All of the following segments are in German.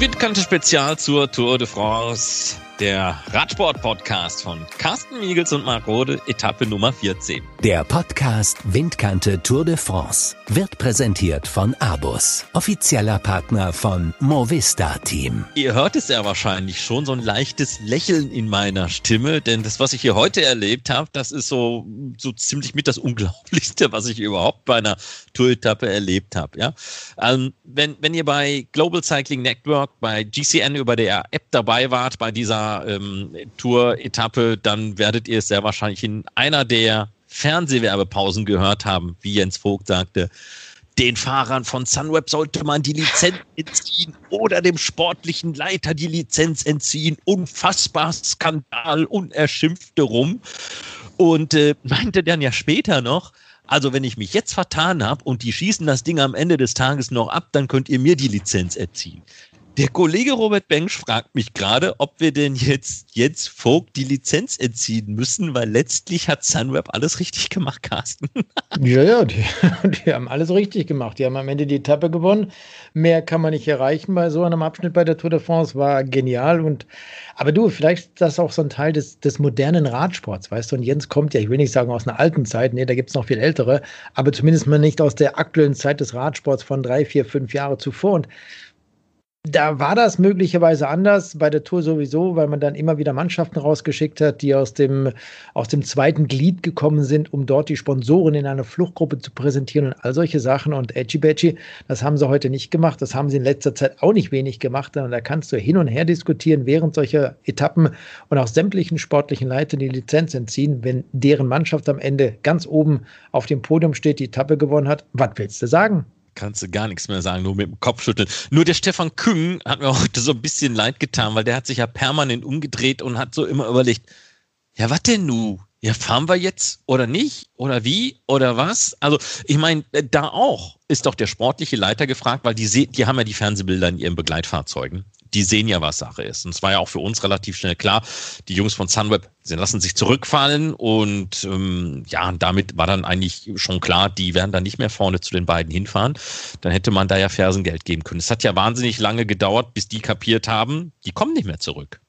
Die Windkante Spezial zur Tour de France der Radsport-Podcast von Carsten Miegels und Marc Rode, Etappe Nummer 14. Der Podcast Windkante Tour de France wird präsentiert von Abus, offizieller Partner von Movista Team. Ihr hört es ja wahrscheinlich schon, so ein leichtes Lächeln in meiner Stimme, denn das, was ich hier heute erlebt habe, das ist so, so ziemlich mit das Unglaublichste, was ich überhaupt bei einer Tour-Etappe erlebt habe. Ja? Ähm, wenn, wenn ihr bei Global Cycling Network, bei GCN über der App dabei wart, bei dieser ähm, Tour-Etappe, dann werdet ihr es sehr wahrscheinlich in einer der Fernsehwerbepausen gehört haben, wie Jens Vogt sagte. Den Fahrern von Sunweb sollte man die Lizenz entziehen oder dem sportlichen Leiter die Lizenz entziehen. Unfassbar Skandal, unerschimpfte rum. Und äh, meinte dann ja später noch, also wenn ich mich jetzt vertan habe und die schießen das Ding am Ende des Tages noch ab, dann könnt ihr mir die Lizenz erziehen. Der Kollege Robert Bench fragt mich gerade, ob wir denn jetzt Jens Vogt die Lizenz entziehen müssen, weil letztlich hat Sunweb alles richtig gemacht, Carsten. ja, ja, die, die, haben alles richtig gemacht. Die haben am Ende die Etappe gewonnen. Mehr kann man nicht erreichen bei so einem Abschnitt bei der Tour de France. War genial. Und aber du, vielleicht ist das auch so ein Teil des, des modernen Radsports, weißt du? Und Jens kommt ja, ich will nicht sagen aus einer alten Zeit, nee, da gibt es noch viel ältere, aber zumindest mal nicht aus der aktuellen Zeit des Radsports von drei, vier, fünf Jahre zuvor. Und da war das möglicherweise anders bei der Tour sowieso, weil man dann immer wieder Mannschaften rausgeschickt hat, die aus dem, aus dem zweiten Glied gekommen sind, um dort die Sponsoren in einer Fluchtgruppe zu präsentieren und all solche Sachen. Und Edgy Badgy, das haben sie heute nicht gemacht. Das haben sie in letzter Zeit auch nicht wenig gemacht. Und da kannst du hin und her diskutieren während solcher Etappen und auch sämtlichen sportlichen Leitern die Lizenz entziehen, wenn deren Mannschaft am Ende ganz oben auf dem Podium steht, die Etappe gewonnen hat. Was willst du sagen? Kannst du gar nichts mehr sagen, nur mit dem Kopf schütteln. Nur der Stefan Küng hat mir heute so ein bisschen leid getan, weil der hat sich ja permanent umgedreht und hat so immer überlegt, ja, was denn nu? Ja, fahren wir jetzt oder nicht? Oder wie? Oder was? Also, ich meine, äh, da auch ist doch der sportliche Leiter gefragt, weil die, die haben ja die Fernsehbilder in ihren Begleitfahrzeugen die sehen ja, was Sache ist. Und es war ja auch für uns relativ schnell klar, die Jungs von Sunweb, sie lassen sich zurückfallen und ähm, ja, damit war dann eigentlich schon klar, die werden dann nicht mehr vorne zu den beiden hinfahren. Dann hätte man da ja Fersengeld geben können. Es hat ja wahnsinnig lange gedauert, bis die kapiert haben, die kommen nicht mehr zurück.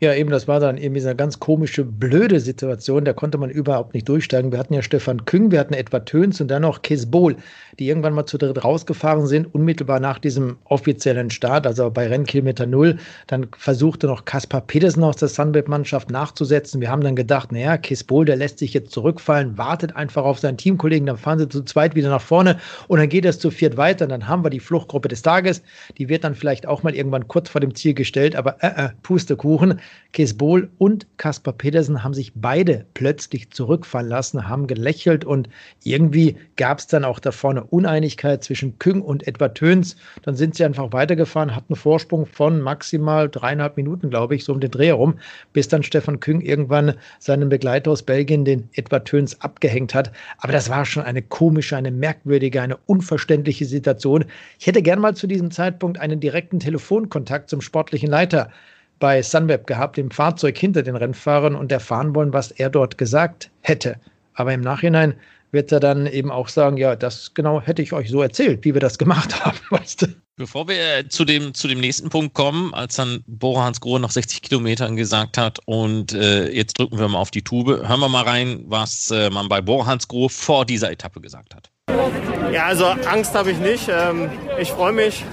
Ja, eben, das war dann irgendwie so eine ganz komische, blöde Situation. Da konnte man überhaupt nicht durchsteigen. Wir hatten ja Stefan Küng, wir hatten Edward Töns und dann noch Kesbol, die irgendwann mal zu dritt rausgefahren sind, unmittelbar nach diesem offiziellen Start, also bei Rennkilometer Null. Dann versuchte noch Kaspar Pedersen aus der Sunweb-Mannschaft nachzusetzen. Wir haben dann gedacht, naja, Kesbol, der lässt sich jetzt zurückfallen, wartet einfach auf seinen Teamkollegen, dann fahren sie zu zweit wieder nach vorne und dann geht es zu viert weiter. Und dann haben wir die Fluchtgruppe des Tages. Die wird dann vielleicht auch mal irgendwann kurz vor dem Ziel gestellt, aber äh, äh, Pustekuchen. Wochen. Kees Bohl und Kaspar Pedersen haben sich beide plötzlich zurückfallen lassen, haben gelächelt und irgendwie gab es dann auch da vorne Uneinigkeit zwischen Küng und Edward Töns. Dann sind sie einfach weitergefahren, hatten Vorsprung von maximal dreieinhalb Minuten, glaube ich, so um den Dreh herum, bis dann Stefan Küng irgendwann seinen Begleiter aus Belgien, den Edward Töns, abgehängt hat. Aber das war schon eine komische, eine merkwürdige, eine unverständliche Situation. Ich hätte gern mal zu diesem Zeitpunkt einen direkten Telefonkontakt zum sportlichen Leiter bei Sunweb gehabt, im Fahrzeug hinter den Rennfahrern und erfahren wollen, was er dort gesagt hätte. Aber im Nachhinein wird er dann eben auch sagen, ja, das genau hätte ich euch so erzählt, wie wir das gemacht haben, weißt du. Bevor wir äh, zu dem, zu dem nächsten Punkt kommen, als dann Bora Hans Grohe nach 60 Kilometern gesagt hat und äh, jetzt drücken wir mal auf die Tube, hören wir mal rein, was äh, man bei Bora Hans Grohe vor dieser Etappe gesagt hat. Ja, also Angst habe ich nicht. Ähm, ich freue mich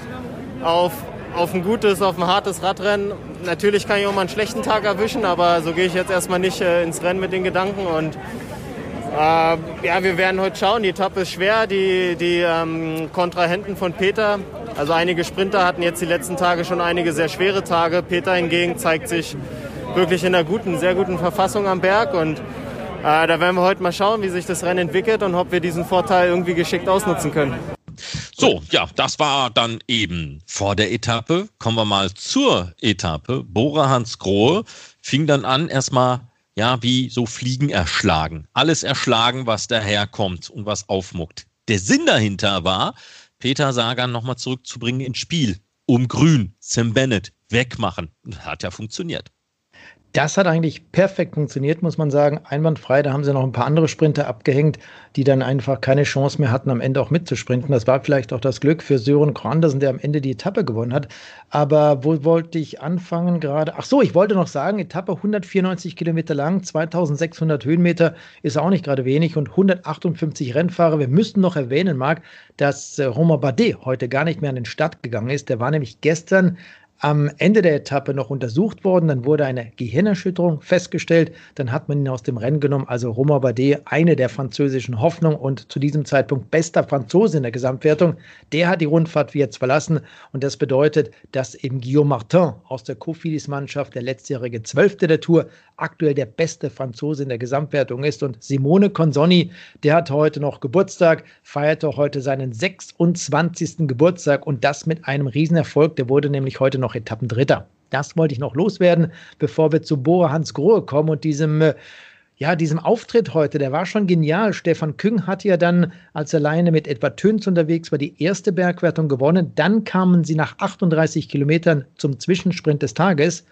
auf auf ein gutes, auf ein hartes Radrennen. Natürlich kann ich auch mal einen schlechten Tag erwischen, aber so gehe ich jetzt erstmal nicht äh, ins Rennen mit den Gedanken. Und äh, ja, wir werden heute schauen. Die Etappe ist schwer. Die, die ähm, Kontrahenten von Peter, also einige Sprinter hatten jetzt die letzten Tage schon einige sehr schwere Tage. Peter hingegen zeigt sich wirklich in einer guten, sehr guten Verfassung am Berg und äh, da werden wir heute mal schauen, wie sich das Rennen entwickelt und ob wir diesen Vorteil irgendwie geschickt ausnutzen können. So, ja, das war dann eben vor der Etappe. Kommen wir mal zur Etappe. Bora Hans Grohe fing dann an, erstmal, ja, wie so Fliegen erschlagen. Alles erschlagen, was daherkommt und was aufmuckt. Der Sinn dahinter war, Peter Sagan nochmal zurückzubringen ins Spiel. Um Grün, Sam Bennett, wegmachen. Hat ja funktioniert. Das hat eigentlich perfekt funktioniert, muss man sagen. Einwandfrei. Da haben sie noch ein paar andere Sprinter abgehängt, die dann einfach keine Chance mehr hatten, am Ende auch mitzusprinten. Das war vielleicht auch das Glück für Sören Andersen, der am Ende die Etappe gewonnen hat. Aber wo wollte ich anfangen gerade? Ach so, ich wollte noch sagen, Etappe 194 Kilometer lang, 2600 Höhenmeter ist auch nicht gerade wenig und 158 Rennfahrer. Wir müssten noch erwähnen, Marc, dass äh, Romain Bardet heute gar nicht mehr an den Start gegangen ist. Der war nämlich gestern am Ende der Etappe noch untersucht worden. Dann wurde eine Gehirnerschütterung festgestellt. Dann hat man ihn aus dem Rennen genommen. Also Romain Bardet, eine der französischen Hoffnungen und zu diesem Zeitpunkt bester Franzose in der Gesamtwertung. Der hat die Rundfahrt wie jetzt verlassen. Und das bedeutet, dass eben Guillaume Martin aus der Cofidis-Mannschaft, der letztjährige Zwölfte der Tour, aktuell der beste Franzose in der Gesamtwertung ist. Und Simone Consonni, der hat heute noch Geburtstag, feierte heute seinen 26. Geburtstag und das mit einem Riesenerfolg. Der wurde nämlich heute noch noch Etappendritter. Das wollte ich noch loswerden, bevor wir zu Bora Hans Grohe kommen und diesem äh, ja, diesem Auftritt heute, der war schon genial. Stefan Küng hat ja dann, als alleine mit Edward Töns unterwegs war, die erste Bergwertung gewonnen. Dann kamen sie nach 38 Kilometern zum Zwischensprint des Tages.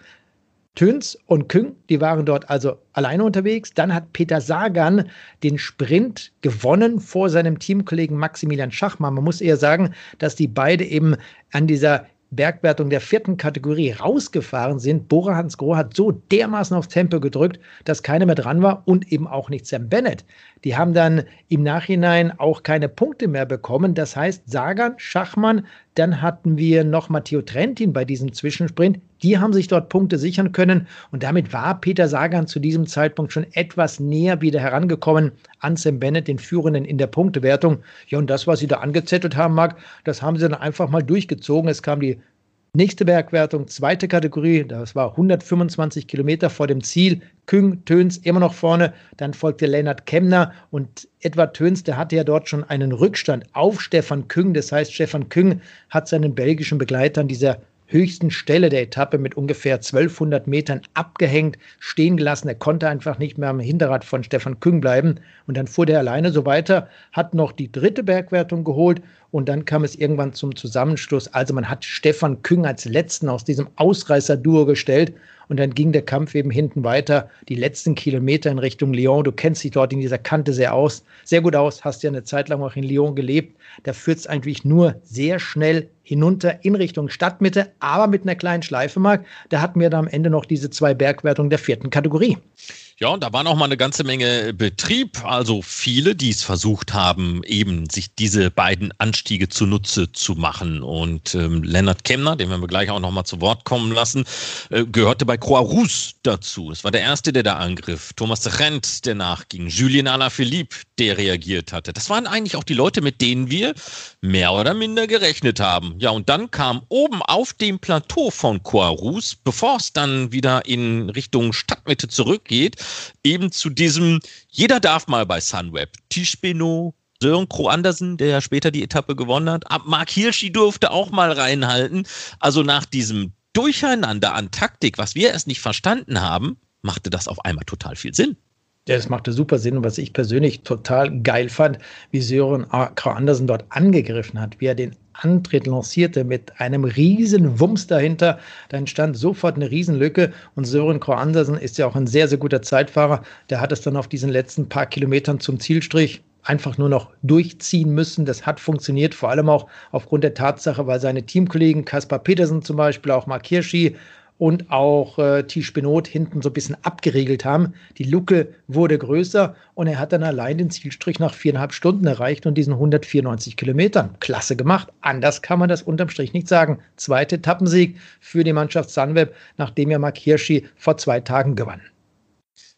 Töns und Küng, die waren dort also alleine unterwegs. Dann hat Peter Sagan den Sprint gewonnen vor seinem Teamkollegen Maximilian Schachmann. Man muss eher sagen, dass die beide eben an dieser Bergwertung der vierten Kategorie rausgefahren sind. Bora Hans Groh hat so dermaßen aufs Tempo gedrückt, dass keiner mehr dran war und eben auch nicht Sam Bennett. Die haben dann im Nachhinein auch keine Punkte mehr bekommen. Das heißt, Sagan, Schachmann, dann hatten wir noch Matteo Trentin bei diesem Zwischensprint. Die haben sich dort Punkte sichern können und damit war Peter Sagan zu diesem Zeitpunkt schon etwas näher wieder herangekommen an Sam Bennett, den Führenden in der Punktewertung. Ja, und das, was sie da angezettelt haben, mag, das haben sie dann einfach mal durchgezogen. Es kam die Nächste Bergwertung, zweite Kategorie, das war 125 Kilometer vor dem Ziel. Küng, Töns immer noch vorne. Dann folgte Lennart Kemner und Edward Töns, der hatte ja dort schon einen Rückstand auf Stefan Küng. Das heißt, Stefan Küng hat seinen belgischen Begleitern dieser höchsten Stelle der Etappe mit ungefähr 1200 Metern abgehängt, stehen gelassen. Er konnte einfach nicht mehr am Hinterrad von Stefan Küng bleiben. Und dann fuhr der alleine so weiter, hat noch die dritte Bergwertung geholt und dann kam es irgendwann zum Zusammenschluss. Also man hat Stefan Küng als letzten aus diesem Ausreißer-Duo gestellt und dann ging der Kampf eben hinten weiter. Die letzten Kilometer in Richtung Lyon. Du kennst dich dort in dieser Kante sehr aus, sehr gut aus, hast ja eine Zeit lang auch in Lyon gelebt. Da führt es eigentlich nur sehr schnell hinunter in Richtung Stadtmitte, aber mit einer kleinen Schleife, Marc. Da hatten wir dann am Ende noch diese zwei Bergwertungen der vierten Kategorie. Ja, und da war noch mal eine ganze Menge Betrieb. Also viele, die es versucht haben, eben sich diese beiden Anstiege zunutze zu machen. Und ähm, Lennart Kemner, den werden wir gleich auch noch mal zu Wort kommen lassen, äh, gehörte bei Croix Rousse dazu. Es war der Erste, der da angriff. Thomas de Rent, der nachging. Julien Alaphilippe, der reagiert hatte. Das waren eigentlich auch die Leute, mit denen wir mehr oder minder gerechnet haben. Ja, und dann kam oben auf dem Plateau von Croix Rousse, bevor es dann wieder in Richtung Stadtmitte zurückgeht, eben zu diesem, jeder darf mal bei Sunweb. Tisch Beno, Sören Kroh Andersen, der ja später die Etappe gewonnen hat. Mark Hirschi durfte auch mal reinhalten. Also nach diesem Durcheinander an Taktik, was wir erst nicht verstanden haben, machte das auf einmal total viel Sinn. Ja, das machte super Sinn und was ich persönlich total geil fand, wie Sören Krau Andersen dort angegriffen hat, wie er den Antritt lancierte mit einem riesen Wumms dahinter. Da entstand sofort eine Riesenlücke und Sören Krau Andersen ist ja auch ein sehr, sehr guter Zeitfahrer. Der hat es dann auf diesen letzten paar Kilometern zum Zielstrich einfach nur noch durchziehen müssen. Das hat funktioniert, vor allem auch aufgrund der Tatsache, weil seine Teamkollegen Kaspar Petersen zum Beispiel, auch Mark Hirschi und auch äh, Tisch Benot hinten so ein bisschen abgeriegelt haben. Die Luke wurde größer und er hat dann allein den Zielstrich nach viereinhalb Stunden erreicht und diesen 194 Kilometern. Klasse gemacht. Anders kann man das unterm Strich nicht sagen. Zweite Etappensieg für die Mannschaft Sunweb, nachdem ja Mark Hirschi vor zwei Tagen gewann.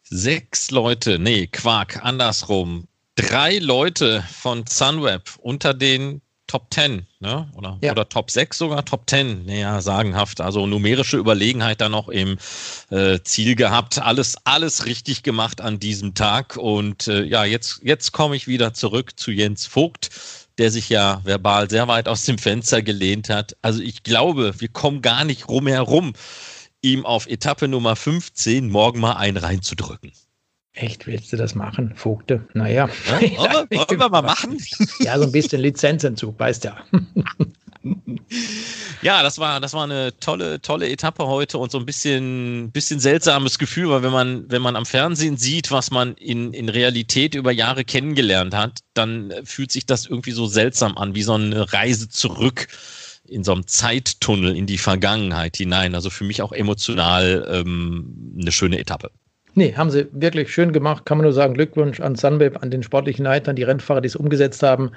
Sechs Leute, nee, Quark, andersrum. Drei Leute von Sunweb unter den Top 10, ne? Oder, ja. oder Top 6 sogar, Top 10, naja, sagenhaft. Also numerische Überlegenheit da noch im äh, Ziel gehabt. Alles, alles richtig gemacht an diesem Tag. Und äh, ja, jetzt, jetzt komme ich wieder zurück zu Jens Vogt, der sich ja verbal sehr weit aus dem Fenster gelehnt hat. Also ich glaube, wir kommen gar nicht rumherum, ihm auf Etappe Nummer 15 morgen mal einen reinzudrücken. Echt, willst du das machen, Vogte? Naja. Ja, wollen, wir, wollen wir mal machen? Ja, so ein bisschen Lizenzentzug, weißt ja. Ja, das war, das war eine tolle, tolle Etappe heute und so ein bisschen, bisschen seltsames Gefühl, weil wenn man, wenn man am Fernsehen sieht, was man in, in Realität über Jahre kennengelernt hat, dann fühlt sich das irgendwie so seltsam an, wie so eine Reise zurück in so einem Zeittunnel in die Vergangenheit hinein. Also für mich auch emotional ähm, eine schöne Etappe. Nee, haben sie wirklich schön gemacht. Kann man nur sagen, Glückwunsch an Sunweb, an den sportlichen Leitern, die Rennfahrer, die es umgesetzt haben.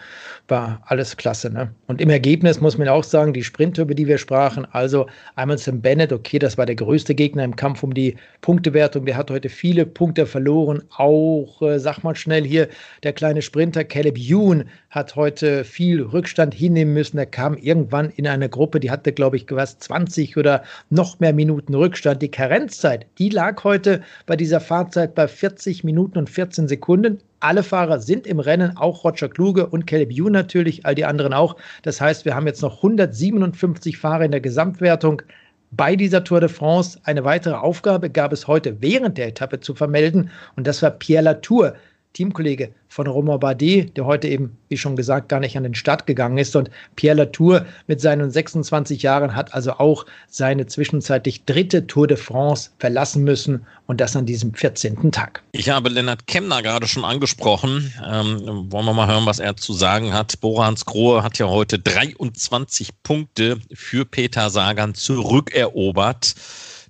War alles klasse. Ne? Und im Ergebnis muss man auch sagen, die Sprinter, über die wir sprachen, also einmal Sam Bennett, okay, das war der größte Gegner im Kampf um die Punktewertung. Der hat heute viele Punkte verloren. Auch, äh, sag mal schnell hier, der kleine Sprinter Caleb Youn hat heute viel Rückstand hinnehmen müssen. Er kam irgendwann in eine Gruppe, die hatte, glaube ich, was 20 oder noch mehr Minuten Rückstand. Die Karenzzeit, die lag heute bei dieser Fahrzeit bei 40 Minuten und 14 Sekunden. Alle Fahrer sind im Rennen, auch Roger Kluge und Caleb Ewan natürlich, all die anderen auch. Das heißt, wir haben jetzt noch 157 Fahrer in der Gesamtwertung. Bei dieser Tour de France eine weitere Aufgabe gab es heute während der Etappe zu vermelden und das war Pierre Latour, Teamkollege von Romain Bardet, der heute eben, wie schon gesagt, gar nicht an den Start gegangen ist. Und Pierre Latour mit seinen 26 Jahren hat also auch seine zwischenzeitlich dritte Tour de France verlassen müssen und das an diesem 14. Tag. Ich habe Lennart Kemner gerade schon angesprochen. Ähm, wollen wir mal hören, was er zu sagen hat. Borans Grohe hat ja heute 23 Punkte für Peter Sagan zurückerobert.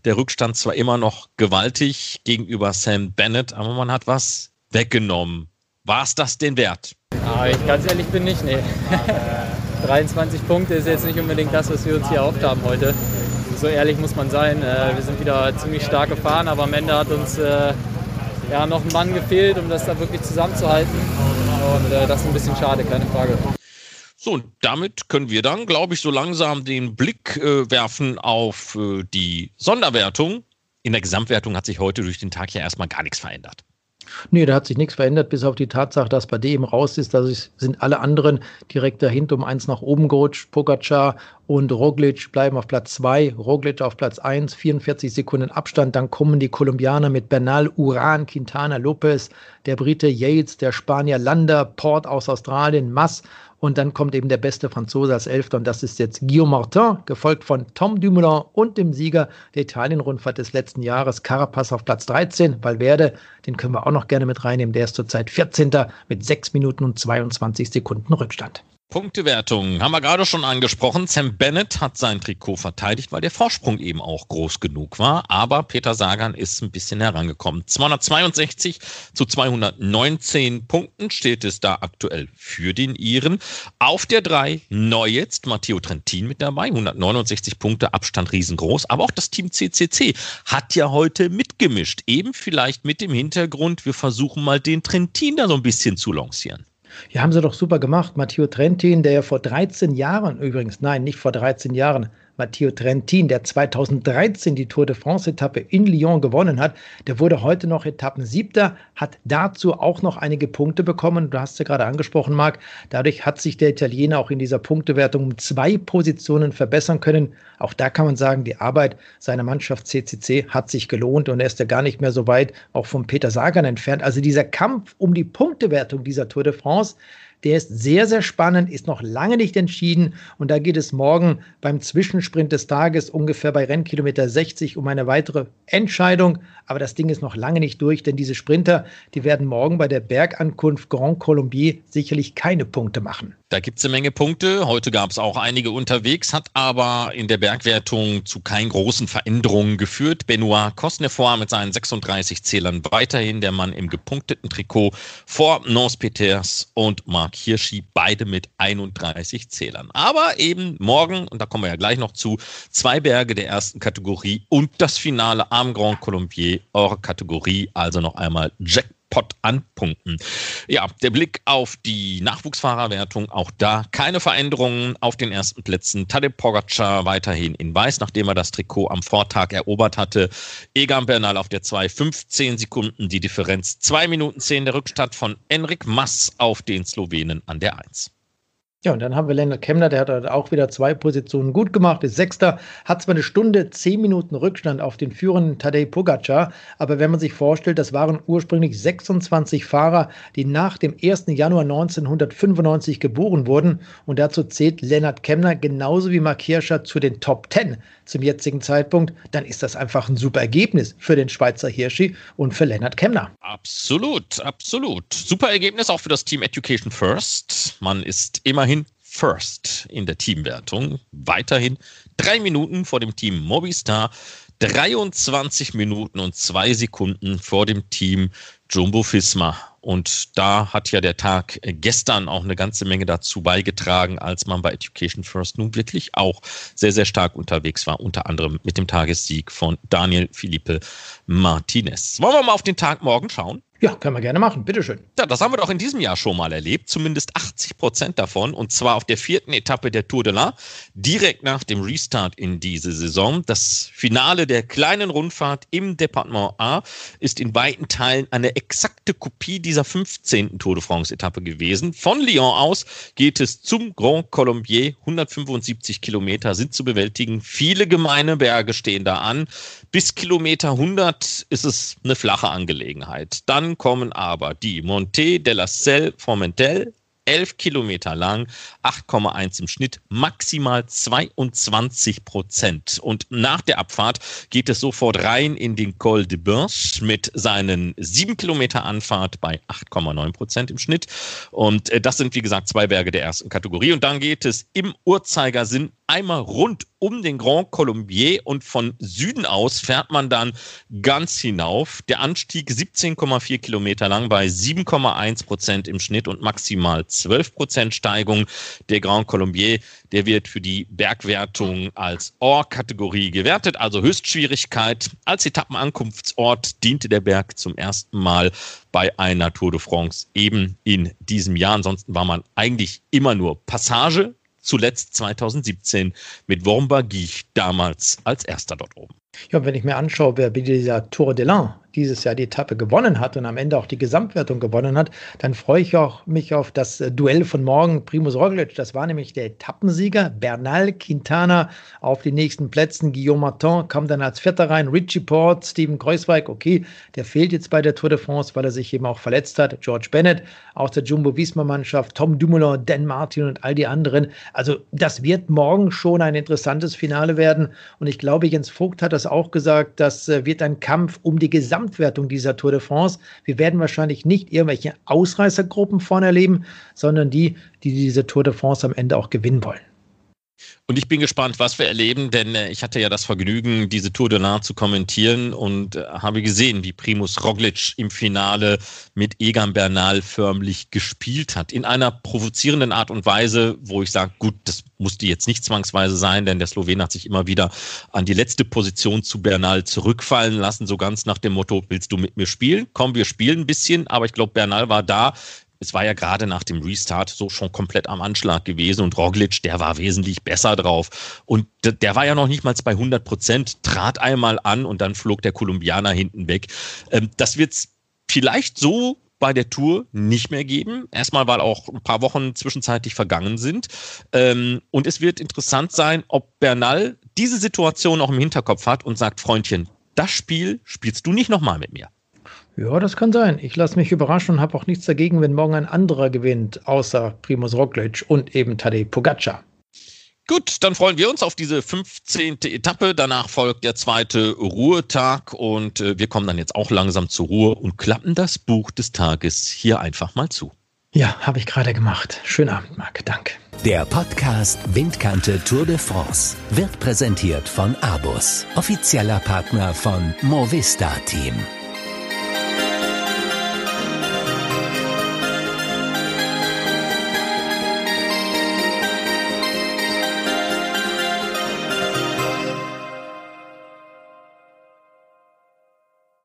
Der Rückstand zwar immer noch gewaltig gegenüber Sam Bennett, aber man hat was weggenommen. War es das den wert? Aber ich ganz ehrlich bin nicht, nee. 23 Punkte ist jetzt nicht unbedingt das, was wir uns hier erhofft haben heute. So ehrlich muss man sein. Äh, wir sind wieder ziemlich stark gefahren, aber am Ende hat uns äh, ja, noch ein Mann gefehlt, um das da wirklich zusammenzuhalten. Und äh, das ist ein bisschen schade, keine Frage. So, und damit können wir dann, glaube ich, so langsam den Blick äh, werfen auf äh, die Sonderwertung. In der Gesamtwertung hat sich heute durch den Tag ja erstmal gar nichts verändert. Nee, da hat sich nichts verändert, bis auf die Tatsache, dass bei dem raus ist. Da sind alle anderen direkt dahinter um eins nach oben gerutscht. Pogacar und Roglic bleiben auf Platz 2, Roglic auf Platz 1, 44 Sekunden Abstand. Dann kommen die Kolumbianer mit Bernal, Uran, Quintana, Lopez, der Brite Yates, der Spanier Lander, Port aus Australien, Mass und dann kommt eben der beste Franzose als Elfter und das ist jetzt Guillaume Martin, gefolgt von Tom Dumoulin und dem Sieger der Italien-Rundfahrt des letzten Jahres, Carapaz auf Platz 13. Valverde, den können wir auch noch gerne mit reinnehmen, der ist zurzeit 14. mit 6 Minuten und 22 Sekunden Rückstand. Punktewertung haben wir gerade schon angesprochen. Sam Bennett hat sein Trikot verteidigt, weil der Vorsprung eben auch groß genug war. Aber Peter Sagan ist ein bisschen herangekommen. 262 zu 219 Punkten steht es da aktuell für den Iren. Auf der 3 neu jetzt Matteo Trentin mit dabei. 169 Punkte, Abstand riesengroß. Aber auch das Team CCC hat ja heute mitgemischt. Eben vielleicht mit dem Hintergrund, wir versuchen mal den Trentin da so ein bisschen zu lancieren. Ja, haben sie doch super gemacht. Matteo Trentin, der ja vor 13 Jahren übrigens, nein, nicht vor 13 Jahren, Matteo Trentin, der 2013 die Tour de France-Etappe in Lyon gewonnen hat, der wurde heute noch Etappensiebter, hat dazu auch noch einige Punkte bekommen. Du hast ja gerade angesprochen, Marc. Dadurch hat sich der Italiener auch in dieser Punktewertung um zwei Positionen verbessern können. Auch da kann man sagen, die Arbeit seiner Mannschaft CCC hat sich gelohnt und er ist ja gar nicht mehr so weit auch von Peter Sagan entfernt. Also dieser Kampf um die Punktewertung dieser Tour de France, der ist sehr, sehr spannend, ist noch lange nicht entschieden. Und da geht es morgen beim Zwischensprint des Tages ungefähr bei Rennkilometer 60 um eine weitere Entscheidung. Aber das Ding ist noch lange nicht durch, denn diese Sprinter, die werden morgen bei der Bergankunft Grand Colombier sicherlich keine Punkte machen. Da gibt es eine Menge Punkte. Heute gab es auch einige unterwegs, hat aber in der Bergwertung zu keinen großen Veränderungen geführt. Benoit Cosnefort mit seinen 36 Zählern weiterhin der Mann im gepunkteten Trikot vor Nance Peters und Marc Hirschi, beide mit 31 Zählern. Aber eben morgen, und da kommen wir ja gleich noch zu, zwei Berge der ersten Kategorie und das Finale am Grand Colombier, eure Kategorie, also noch einmal Jackpot Pot an Punkten. Ja, der Blick auf die Nachwuchsfahrerwertung, auch da keine Veränderungen auf den ersten Plätzen. Tadej Pogacar weiterhin in Weiß, nachdem er das Trikot am Vortag erobert hatte. Egan Bernal auf der 2, 15 Sekunden die Differenz, 2 Minuten 10 der Rückstand von Enric Mas auf den Slowenen an der 1. Ja, und dann haben wir Lennart Kemner, der hat auch wieder zwei Positionen gut gemacht, ist Sechster, hat zwar eine Stunde, zehn Minuten Rückstand auf den führenden Tadej Pogacar, aber wenn man sich vorstellt, das waren ursprünglich 26 Fahrer, die nach dem 1. Januar 1995 geboren wurden und dazu zählt Lennart Kemner genauso wie Mark Hirscher zu den Top 10 zum jetzigen Zeitpunkt, dann ist das einfach ein super Ergebnis für den Schweizer Hirschi und für Lennart Kemner. Absolut, absolut. Super Ergebnis auch für das Team Education First. Man ist immerhin First in der Teamwertung. Weiterhin drei Minuten vor dem Team Mobistar, 23 Minuten und zwei Sekunden vor dem Team Jumbo Fisma. Und da hat ja der Tag gestern auch eine ganze Menge dazu beigetragen, als man bei Education First nun wirklich auch sehr, sehr stark unterwegs war, unter anderem mit dem Tagessieg von Daniel Felipe Martinez. Wollen wir mal auf den Tag morgen schauen? Ja, können wir gerne machen. Bitteschön. Ja, das haben wir doch in diesem Jahr schon mal erlebt. Zumindest 80 Prozent davon. Und zwar auf der vierten Etappe der Tour de l'Ain. Direkt nach dem Restart in diese Saison. Das Finale der kleinen Rundfahrt im Departement A ist in weiten Teilen eine exakte Kopie dieser 15. Tour de France Etappe gewesen. Von Lyon aus geht es zum Grand Colombier. 175 Kilometer sind zu bewältigen. Viele gemeine Berge stehen da an. Bis Kilometer 100 ist es eine flache Angelegenheit. Dann kommen aber die Monte de la Selle Formentel, 11 Kilometer lang, 8,1 im Schnitt, maximal 22 Prozent. Und nach der Abfahrt geht es sofort rein in den Col de Burche mit seinen 7 Kilometer Anfahrt bei 8,9 Prozent im Schnitt. Und äh, das sind, wie gesagt, zwei Berge der ersten Kategorie. Und dann geht es im Uhrzeigersinn einmal rund um den Grand Colombier und von Süden aus fährt man dann ganz hinauf. Der Anstieg 17,4 Kilometer lang bei 7,1 Prozent im Schnitt und maximal 12 Prozent Steigung. Der Grand Colombier, der wird für die Bergwertung als Or-Kategorie gewertet, also Höchstschwierigkeit. Als Etappenankunftsort diente der Berg zum ersten Mal bei einer Tour de France eben in diesem Jahr. Ansonsten war man eigentlich immer nur Passage zuletzt 2017 mit Wormbar Giech damals als erster dort oben. Ja, wenn ich mir anschaue, wer bei dieser Tour de l'Ain dieses Jahr die Etappe gewonnen hat und am Ende auch die Gesamtwertung gewonnen hat, dann freue ich auch mich auf das äh, Duell von morgen. Primus Roglic, das war nämlich der Etappensieger. Bernal Quintana auf den nächsten Plätzen. Guillaume Martin kam dann als Vierter rein. Richie Port, Steven Kreuzweig, okay, der fehlt jetzt bei der Tour de France, weil er sich eben auch verletzt hat. George Bennett aus der Jumbo-Visma-Mannschaft, Tom Dumoulin, Dan Martin und all die anderen. Also das wird morgen schon ein interessantes Finale werden. Und ich glaube, Jens Vogt hat das auch gesagt, das äh, wird ein Kampf um die Gesamtwertung dieser Tour de France. Wir werden wahrscheinlich nicht irgendwelche Ausreißergruppen vorne erleben, sondern die, die diese Tour de France am Ende auch gewinnen wollen. Und ich bin gespannt, was wir erleben, denn äh, ich hatte ja das Vergnügen, diese Tour de l'Ain zu kommentieren und äh, habe gesehen, wie Primus Roglic im Finale mit Egan Bernal förmlich gespielt hat. In einer provozierenden Art und Weise, wo ich sage, gut, das musste jetzt nicht zwangsweise sein, denn der Slowen hat sich immer wieder an die letzte Position zu Bernal zurückfallen lassen, so ganz nach dem Motto, willst du mit mir spielen? Komm, wir spielen ein bisschen, aber ich glaube, Bernal war da es war ja gerade nach dem Restart so schon komplett am Anschlag gewesen und Roglic, der war wesentlich besser drauf. Und der war ja noch nicht mal bei 100 Prozent, trat einmal an und dann flog der Kolumbianer hinten weg. Ähm, das wird es vielleicht so bei der Tour nicht mehr geben. Erstmal, weil auch ein paar Wochen zwischenzeitlich vergangen sind. Ähm, und es wird interessant sein, ob Bernal diese Situation auch im Hinterkopf hat und sagt, Freundchen, das Spiel spielst du nicht nochmal mit mir. Ja, das kann sein. Ich lasse mich überraschen und habe auch nichts dagegen, wenn morgen ein anderer gewinnt, außer Primus Roglic und eben Tadej Pogacar. Gut, dann freuen wir uns auf diese 15. Etappe. Danach folgt der zweite Ruhetag und äh, wir kommen dann jetzt auch langsam zur Ruhe und klappen das Buch des Tages hier einfach mal zu. Ja, habe ich gerade gemacht. Schönen Abend, Marc. Danke. Der Podcast Windkante Tour de France wird präsentiert von Abus, offizieller Partner von Movista Team.